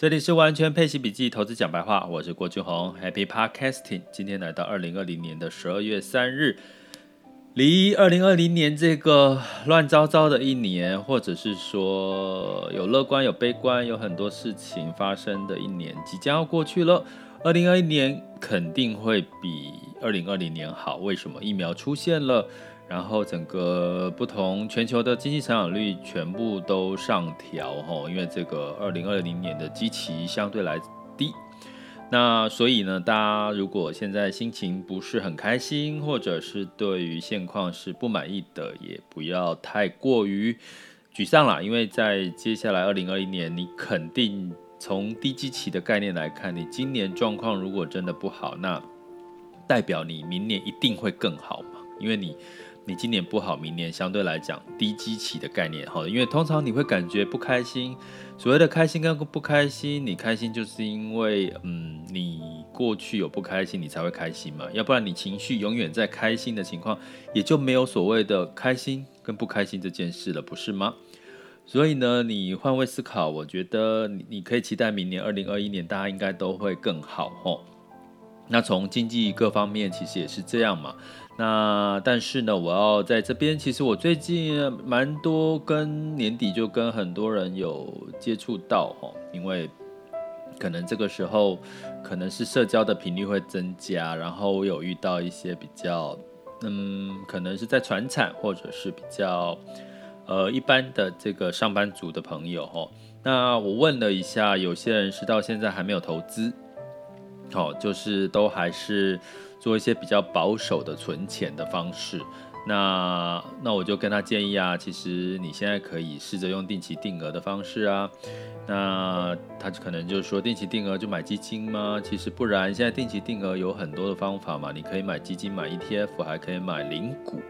这里是完全配息笔记投资讲白话，我是郭俊宏，Happy Podcasting。今天来到二零二零年的十二月三日，离二零二零年这个乱糟糟的一年，或者是说有乐观有悲观，有很多事情发生的一年，即将要过去了。二零二一年肯定会比二零二零年好，为什么？疫苗出现了。然后整个不同全球的经济成长率全部都上调哈，因为这个二零二零年的基期相对来低，那所以呢，大家如果现在心情不是很开心，或者是对于现况是不满意的，也不要太过于沮丧啦，因为在接下来二零二一年，你肯定从低基期的概念来看，你今年状况如果真的不好，那代表你明年一定会更好嘛，因为你。你今年不好，明年相对来讲低基期的概念，哈，因为通常你会感觉不开心。所谓的开心跟不开心，你开心就是因为，嗯，你过去有不开心，你才会开心嘛。要不然你情绪永远在开心的情况，也就没有所谓的开心跟不开心这件事了，不是吗？所以呢，你换位思考，我觉得你你可以期待明年二零二一年大家应该都会更好，吼。那从经济各方面其实也是这样嘛。那但是呢，我要在这边，其实我最近蛮多跟年底就跟很多人有接触到哈，因为可能这个时候可能是社交的频率会增加，然后我有遇到一些比较嗯，可能是在传产或者是比较呃一般的这个上班族的朋友哈。那我问了一下，有些人是到现在还没有投资，好，就是都还是。做一些比较保守的存钱的方式，那那我就跟他建议啊，其实你现在可以试着用定期定额的方式啊，那他可能就说定期定额就买基金吗？其实不然，现在定期定额有很多的方法嘛，你可以买基金、买 ETF，还可以买零股，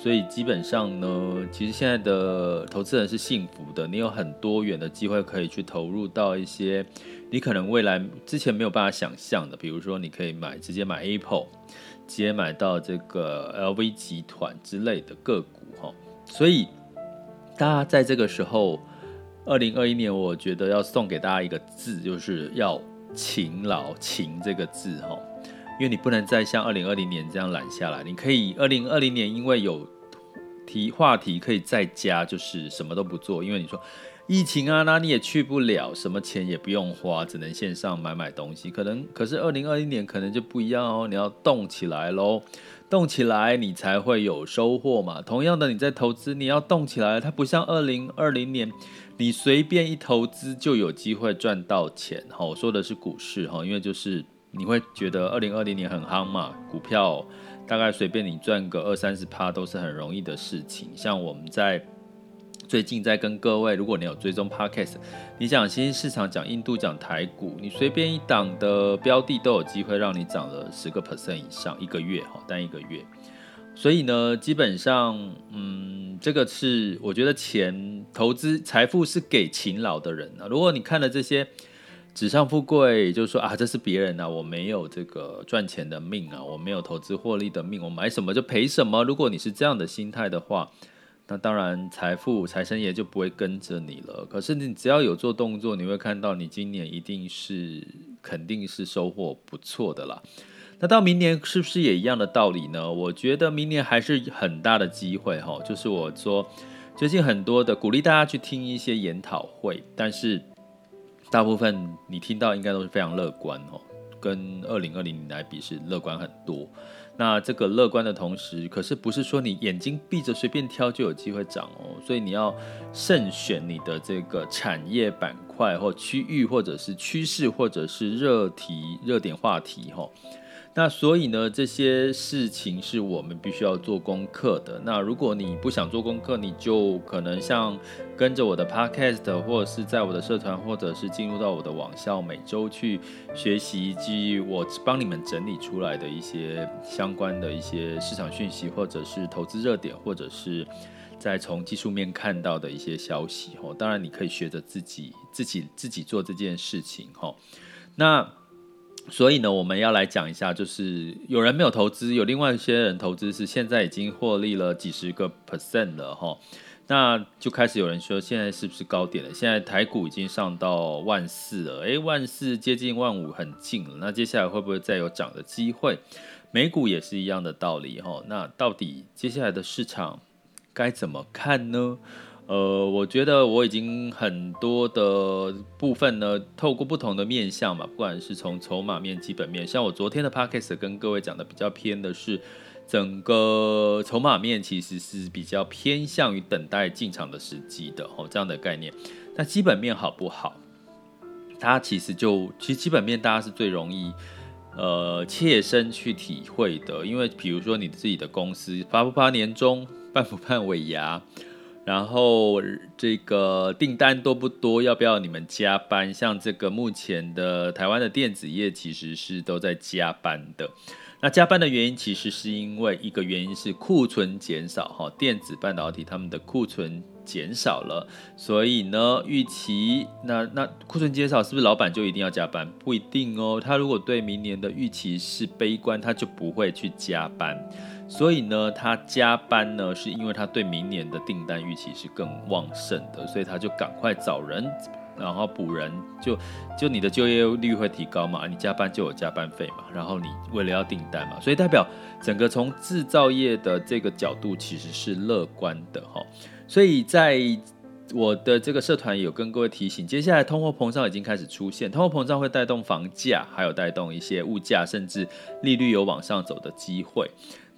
所以基本上呢，其实现在的投资人是幸福的，你有很多元的机会可以去投入到一些。你可能未来之前没有办法想象的，比如说你可以买直接买 Apple，直接买到这个 LV 集团之类的个股哈。所以大家在这个时候，二零二一年，我觉得要送给大家一个字，就是要勤劳，勤这个字哈，因为你不能再像二零二零年这样懒下来。你可以二零二零年因为有题话题可以在家，就是什么都不做，因为你说。疫情啊，那你也去不了，什么钱也不用花，只能线上买买东西。可能可是二零二一年可能就不一样哦，你要动起来喽，动起来你才会有收获嘛。同样的，你在投资，你要动起来，它不像二零二零年，你随便一投资就有机会赚到钱。哈，我说的是股市哈，因为就是你会觉得二零二零年很夯嘛，股票大概随便你赚个二三十趴都是很容易的事情。像我们在。最近在跟各位，如果你有追踪 Podcast，你讲新兴市场，讲印度，讲台股，你随便一档的标的都有机会让你涨了十个 percent 以上一个月哈，单一个月。所以呢，基本上，嗯，这个是我觉得钱投资财富是给勤劳的人啊。如果你看了这些纸上富贵，就是说啊，这是别人啊，我没有这个赚钱的命啊，我没有投资获利的命，我买什么就赔什么。如果你是这样的心态的话，那当然，财富财神爷就不会跟着你了。可是你只要有做动作，你会看到你今年一定是肯定是收获不错的啦。那到明年是不是也一样的道理呢？我觉得明年还是很大的机会哈。就是我说最近很多的鼓励大家去听一些研讨会，但是大部分你听到应该都是非常乐观哦，跟二零二零年来比是乐观很多。那这个乐观的同时，可是不是说你眼睛闭着随便挑就有机会涨哦，所以你要慎选你的这个产业板块或区域，或者是趋势，或者是热题、热点话题哈。那所以呢，这些事情是我们必须要做功课的。那如果你不想做功课，你就可能像跟着我的 podcast，或者是在我的社团，或者是进入到我的网校，每周去学习基于我帮你们整理出来的一些相关的一些市场讯息，或者是投资热点，或者是在从技术面看到的一些消息。哦，当然你可以学着自己自己自己做这件事情。哈，那。所以呢，我们要来讲一下，就是有人没有投资，有另外一些人投资是现在已经获利了几十个 percent 了哈。那就开始有人说，现在是不是高点了？现在台股已经上到万四了，诶，万四接近万五，很近了。那接下来会不会再有涨的机会？美股也是一样的道理哈。那到底接下来的市场该怎么看呢？呃，我觉得我已经很多的部分呢，透过不同的面向嘛，不管是从筹码面、基本面，像我昨天的 podcast 跟各位讲的比较偏的是。整个筹码面其实是比较偏向于等待进场的时机的哦，这样的概念。那基本面好不好？它其实就其实基本面大家是最容易呃切身去体会的，因为比如说你自己的公司发不发年终，办不办尾牙，然后这个订单多不多，要不要你们加班？像这个目前的台湾的电子业其实是都在加班的。那加班的原因其实是因为一个原因是库存减少哈，电子半导体他们的库存减少了，所以呢，预期那那库存减少是不是老板就一定要加班？不一定哦，他如果对明年的预期是悲观，他就不会去加班。所以呢，他加班呢是因为他对明年的订单预期是更旺盛的，所以他就赶快找人。然后补人就就你的就业率会提高嘛，你加班就有加班费嘛，然后你为了要订单嘛，所以代表整个从制造业的这个角度其实是乐观的哈。所以在我的这个社团有跟各位提醒，接下来通货膨胀已经开始出现，通货膨胀会带动房价，还有带动一些物价，甚至利率有往上走的机会。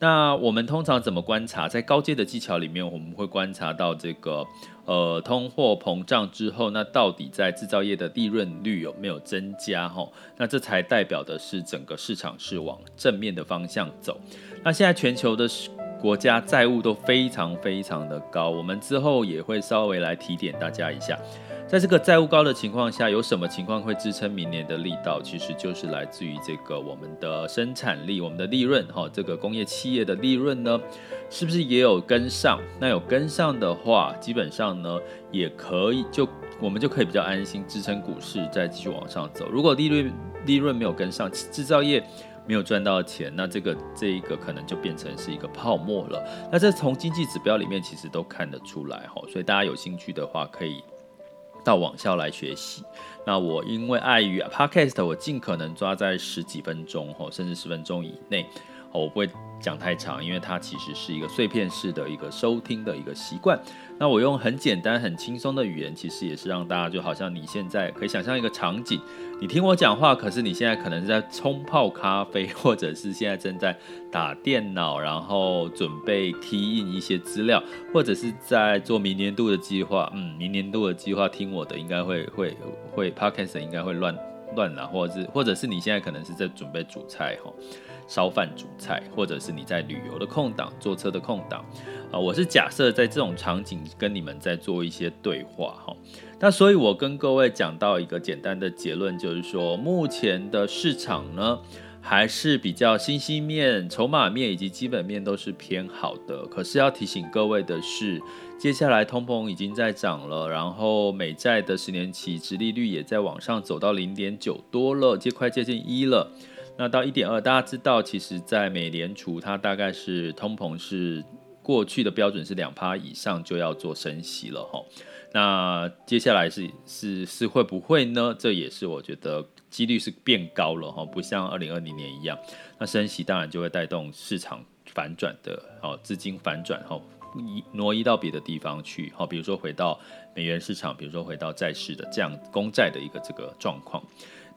那我们通常怎么观察？在高阶的技巧里面，我们会观察到这个，呃，通货膨胀之后，那到底在制造业的利润率有没有增加？吼，那这才代表的是整个市场是往正面的方向走。那现在全球的国家债务都非常非常的高，我们之后也会稍微来提点大家一下。在这个债务高的情况下，有什么情况会支撑明年的力道？其实就是来自于这个我们的生产力、我们的利润，哈，这个工业企业的利润呢，是不是也有跟上？那有跟上的话，基本上呢，也可以就我们就可以比较安心支撑股市再继续往上走。如果利润利润没有跟上，制造业没有赚到钱，那这个这一个可能就变成是一个泡沫了。那这从经济指标里面其实都看得出来，哈，所以大家有兴趣的话可以。到网校来学习。那我因为碍于 Podcast，我尽可能抓在十几分钟吼，甚至十分钟以内。我不会讲太长，因为它其实是一个碎片式的一个收听的一个习惯。那我用很简单、很轻松的语言，其实也是让大家就好像你现在可以想象一个场景，你听我讲话，可是你现在可能是在冲泡咖啡，或者是现在正在打电脑，然后准备 key in 一些资料，或者是在做明年度的计划。嗯，明年度的计划听我的应该会会会 Podcast 应该会乱乱了，或者是或者是你现在可能是在准备煮菜哈。烧饭煮菜，或者是你在旅游的空档、坐车的空档，啊，我是假设在这种场景跟你们在做一些对话哈。那所以，我跟各位讲到一个简单的结论，就是说，目前的市场呢，还是比较信息面、筹码面以及基本面都是偏好的。可是要提醒各位的是，接下来通膨已经在涨了，然后美债的十年期殖利率也在往上走到零点九多了，接快接近一了。那到一点二，大家知道，其实，在美联储它大概是通膨是过去的标准是两趴以上就要做升息了哈。那接下来是是是会不会呢？这也是我觉得几率是变高了哈，不像二零二零年一样。那升息当然就会带动市场反转的哦，资金反转哈，移挪移到别的地方去哈，比如说回到美元市场，比如说回到债市的这样公债的一个这个状况。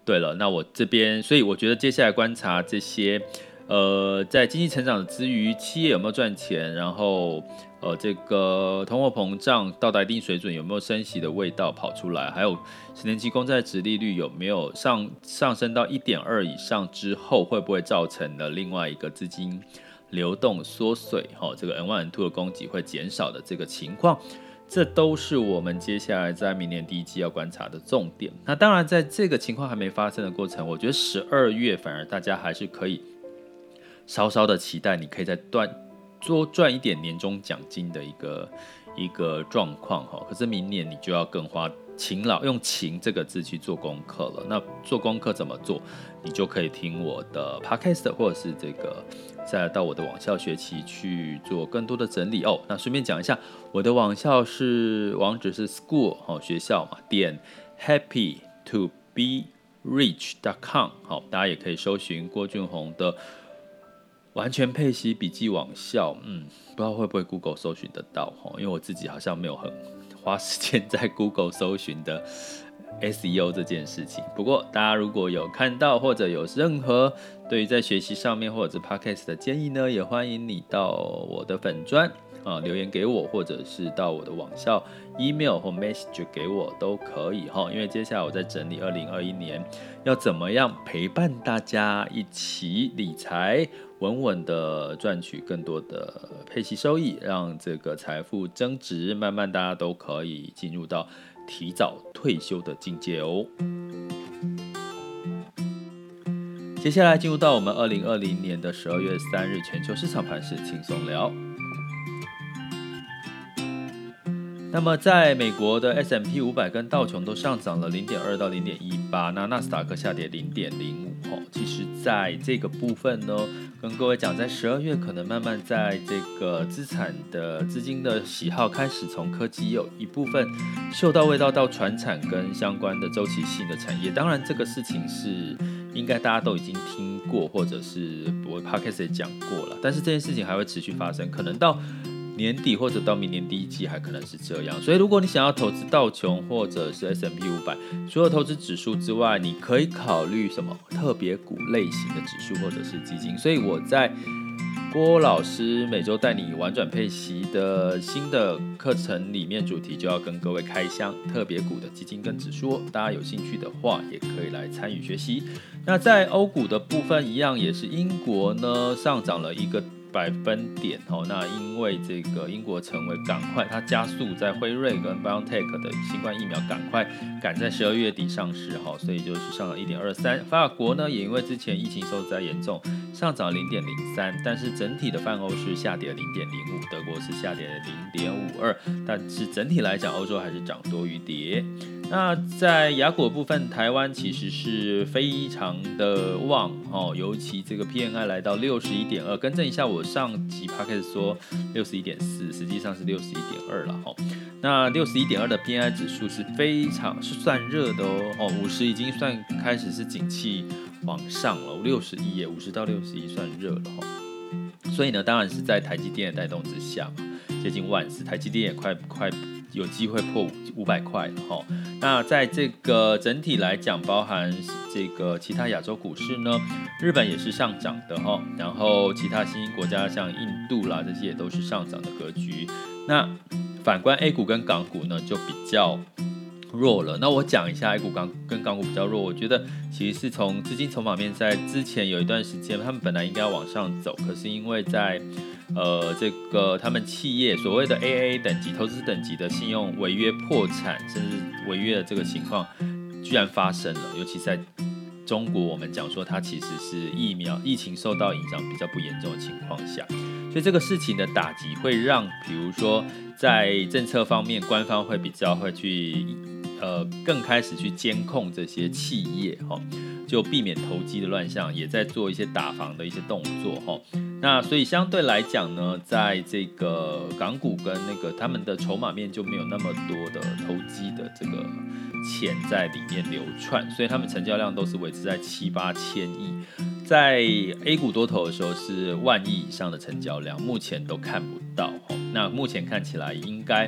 对了，那我这边，所以我觉得接下来观察这些，呃，在经济成长之余，企业有没有赚钱，然后，呃，这个通货膨胀到达一定水准，有没有升息的味道跑出来，还有十年期公债殖利率有没有上上升到一点二以上之后，会不会造成了另外一个资金流动缩水，哈、哦，这个 M1 M2 的供给会减少的这个情况。这都是我们接下来在明年第一季要观察的重点。那当然，在这个情况还没发生的过程，我觉得十二月反而大家还是可以稍稍的期待，你可以再赚多赚一点年终奖金的一个一个状况哈。可是明年你就要更花勤劳，用“勤”这个字去做功课了。那做功课怎么做？你就可以听我的 podcast 或者是这个再到我的网校学习去做更多的整理哦。那顺便讲一下，我的网校是网址是 school 哦，学校嘛，点 happy to be rich dot com 好，大家也可以搜寻郭俊宏的完全配息笔记网校，嗯，不知道会不会 Google 搜寻得到哈，因为我自己好像没有很花时间在 Google 搜寻的 SEO 这件事情。不过大家如果有看到或者有任何对于在学习上面或者是 Podcast 的建议呢，也欢迎你到我的粉专。啊，留言给我，或者是到我的网校 email 或 message 给我都可以哈。因为接下来我在整理二零二一年要怎么样陪伴大家一起理财，稳稳的赚取更多的配息收益，让这个财富增值，慢慢大家都可以进入到提早退休的境界哦。接下来进入到我们二零二零年的十二月三日全球市场盘势轻松聊。那么，在美国的 S M P 五百跟道琼都上涨了零点二到零点一八，那纳斯达克下跌零点零五。吼，其实在这个部分呢，跟各位讲，在十二月可能慢慢在这个资产的资金的喜好开始从科技有一部分嗅到味道到传产跟相关的周期性的产业。当然，这个事情是应该大家都已经听过，或者是我 Podcast 也讲过了。但是这件事情还会持续发生，可能到。年底或者到明年第一季还可能是这样，所以如果你想要投资道琼或者是 S M P 五百，除了投资指数之外，你可以考虑什么特别股类型的指数或者是基金。所以我在郭老师每周带你玩转配息的新的课程里面，主题就要跟各位开箱特别股的基金跟指数，大家有兴趣的话也可以来参与学习。那在欧股的部分一样，也是英国呢上涨了一个。百分点哦，那因为这个英国成为赶快，它加速在辉瑞跟 BioNTech 的新冠疫苗赶快赶在十二月底上市哈，所以就是上了一点二三。法国呢也因为之前疫情受灾严重，上涨零点零三，但是整体的泛欧是下跌零点零五，德国是下跌零点五二，但是整体来讲，欧洲还是涨多于跌。那在雅股部分，台湾其实是非常的旺哦，尤其这个 P N I 来到六十一点二，更正一下，我上集 Podcast 说六十一点四，实际上是六十一点二了哈。那六十一点二的 P N I 指数是非常是算热的哦，哦，五十已经算开始是景气往上了，六十一耶，五十到六十一算热了哈。所以呢，当然是在台积电的带动之下嘛，接近万四，台积电也快快。有机会破五五百块哈。那在这个整体来讲，包含这个其他亚洲股市呢，日本也是上涨的哈。然后其他新兴国家像印度啦，这些也都是上涨的格局。那反观 A 股跟港股呢，就比较弱了。那我讲一下 A 股港跟港股比较弱，我觉得其实是从资金筹码面，在之前有一段时间，他们本来应该要往上走，可是因为在呃，这个他们企业所谓的 AA 等级投资等级的信用违约破产，甚至违约的这个情况，居然发生了。尤其在中国，我们讲说它其实是疫苗疫情受到影响比较不严重的情况下，所以这个事情的打击会让，比如说在政策方面，官方会比较会去呃更开始去监控这些企业哈。就避免投机的乱象，也在做一些打防的一些动作哈。那所以相对来讲呢，在这个港股跟那个他们的筹码面就没有那么多的投机的这个钱在里面流窜，所以他们成交量都是维持在七八千亿。在 A 股多头的时候是万亿以上的成交量，目前都看不到哈。那目前看起来应该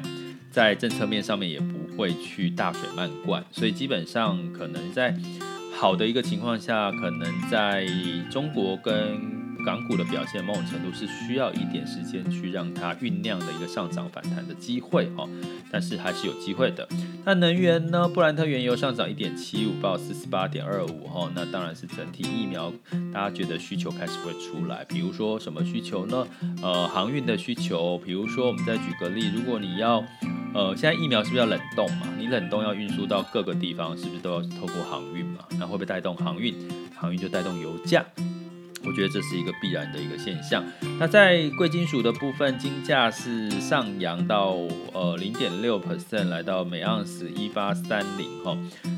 在政策面上面也会去大水漫灌，所以基本上可能在。好的一个情况下，可能在中国跟港股的表现，某种程度是需要一点时间去让它酝酿的一个上涨反弹的机会哈，但是还是有机会的。那能源呢？布兰特原油上涨一点七五，报四十八点二五哈，那当然是整体疫苗，大家觉得需求开始会出来。比如说什么需求呢？呃，航运的需求，比如说我们再举个例，如果你要。呃，现在疫苗是不是要冷冻嘛？你冷冻要运输到各个地方，是不是都要透过航运嘛？那会不会带动航运？航运就带动油价。我觉得这是一个必然的一个现象。那在贵金属的部分，金价是上扬到呃零点六 percent，来到每盎司一八三零哈。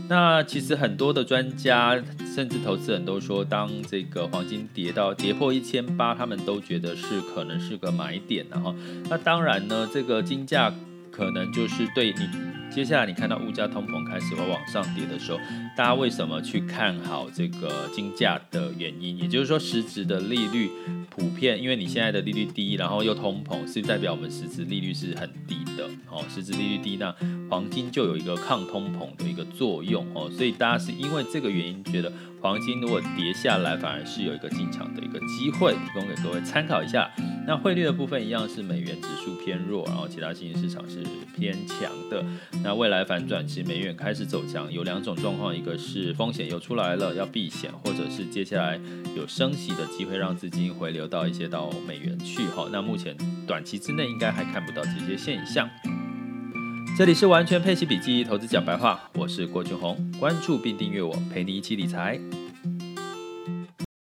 那其实很多的专家甚至投资人都说，当这个黄金跌到跌破一千八，他们都觉得是可能是个买点，然后那当然呢，这个金价可能就是对你接下来你看到物价通膨开始会往上跌的时候，大家为什么去看好这个金价的原因，也就是说实质的利率普遍，因为你现在的利率低，然后又通膨，是代表我们实质利率是很低的，哦，实质利率低，那黄金就有一个抗通膨的一个作用，哦，所以大家是因为这个原因觉得黄金如果跌下来，反而是有一个进场的一个机会，提供给各位参考一下。那汇率的部分一样是美元指数偏弱，然后其他新兴市场是偏强的。那未来反转，其实美元开始走强，有两种状况，一个是风险又出来了要避险，或者是接下来有升息的机会，让资金回流到一些到美元去。哈，那目前短期之内应该还看不到这些现象。这里是完全配奇笔记，投资讲白话，我是郭俊宏，关注并订阅我，陪你一起理财。